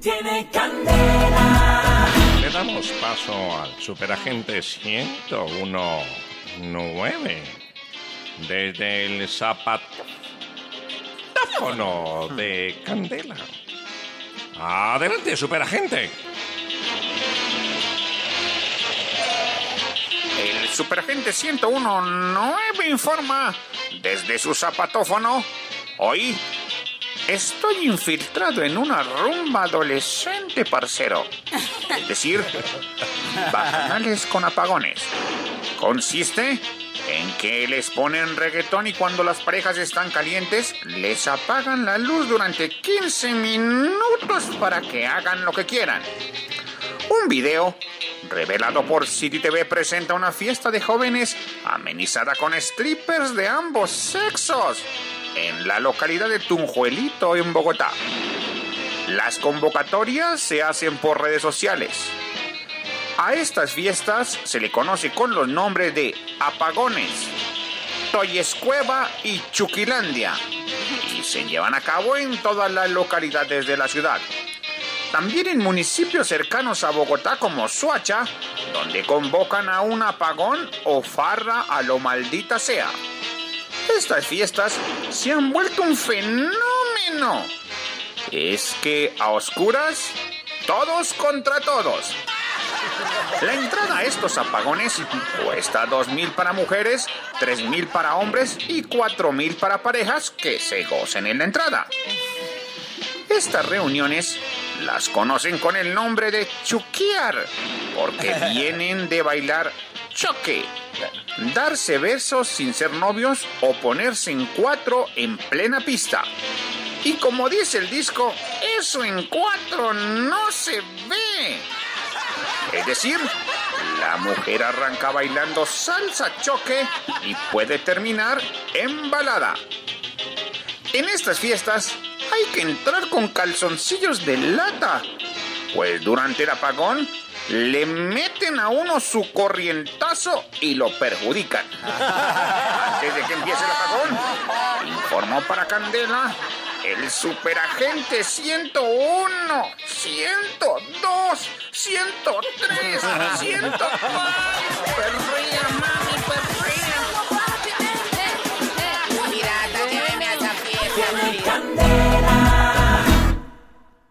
tiene candela. Le damos paso al superagente 1019 desde el zapatófono de Candela. Adelante, superagente. El superagente 1019 informa desde su zapatófono. Hoy estoy infiltrado en una rumba adolescente, parcero. Es decir, bajanales con apagones. Consiste en que les ponen reggaetón y cuando las parejas están calientes, les apagan la luz durante 15 minutos para que hagan lo que quieran. Un video revelado por City TV presenta una fiesta de jóvenes amenizada con strippers de ambos sexos en la localidad de Tunjuelito, en Bogotá. Las convocatorias se hacen por redes sociales. A estas fiestas se le conoce con los nombres de apagones, Toyescueva y Chuquilandia y se llevan a cabo en todas las localidades de la ciudad. También en municipios cercanos a Bogotá como Suacha, donde convocan a un apagón o farra a lo maldita sea. Estas fiestas se han vuelto un fenómeno. Es que a oscuras, todos contra todos. La entrada a estos apagones cuesta 2.000 para mujeres, 3.000 para hombres y 4.000 para parejas que se gocen en la entrada. Estas reuniones las conocen con el nombre de chuquear, porque vienen de bailar choque, darse besos sin ser novios o ponerse en cuatro en plena pista. Y como dice el disco, eso en cuatro no se ve. Es decir, la mujer arranca bailando salsa choque y puede terminar en balada. En estas fiestas hay que entrar con calzoncillos de lata, pues durante el apagón le meten a uno su corrientazo y lo perjudican. Antes de que empiece el apagón, informó para Candela el superagente 101, 102, 103, 104. Perdón.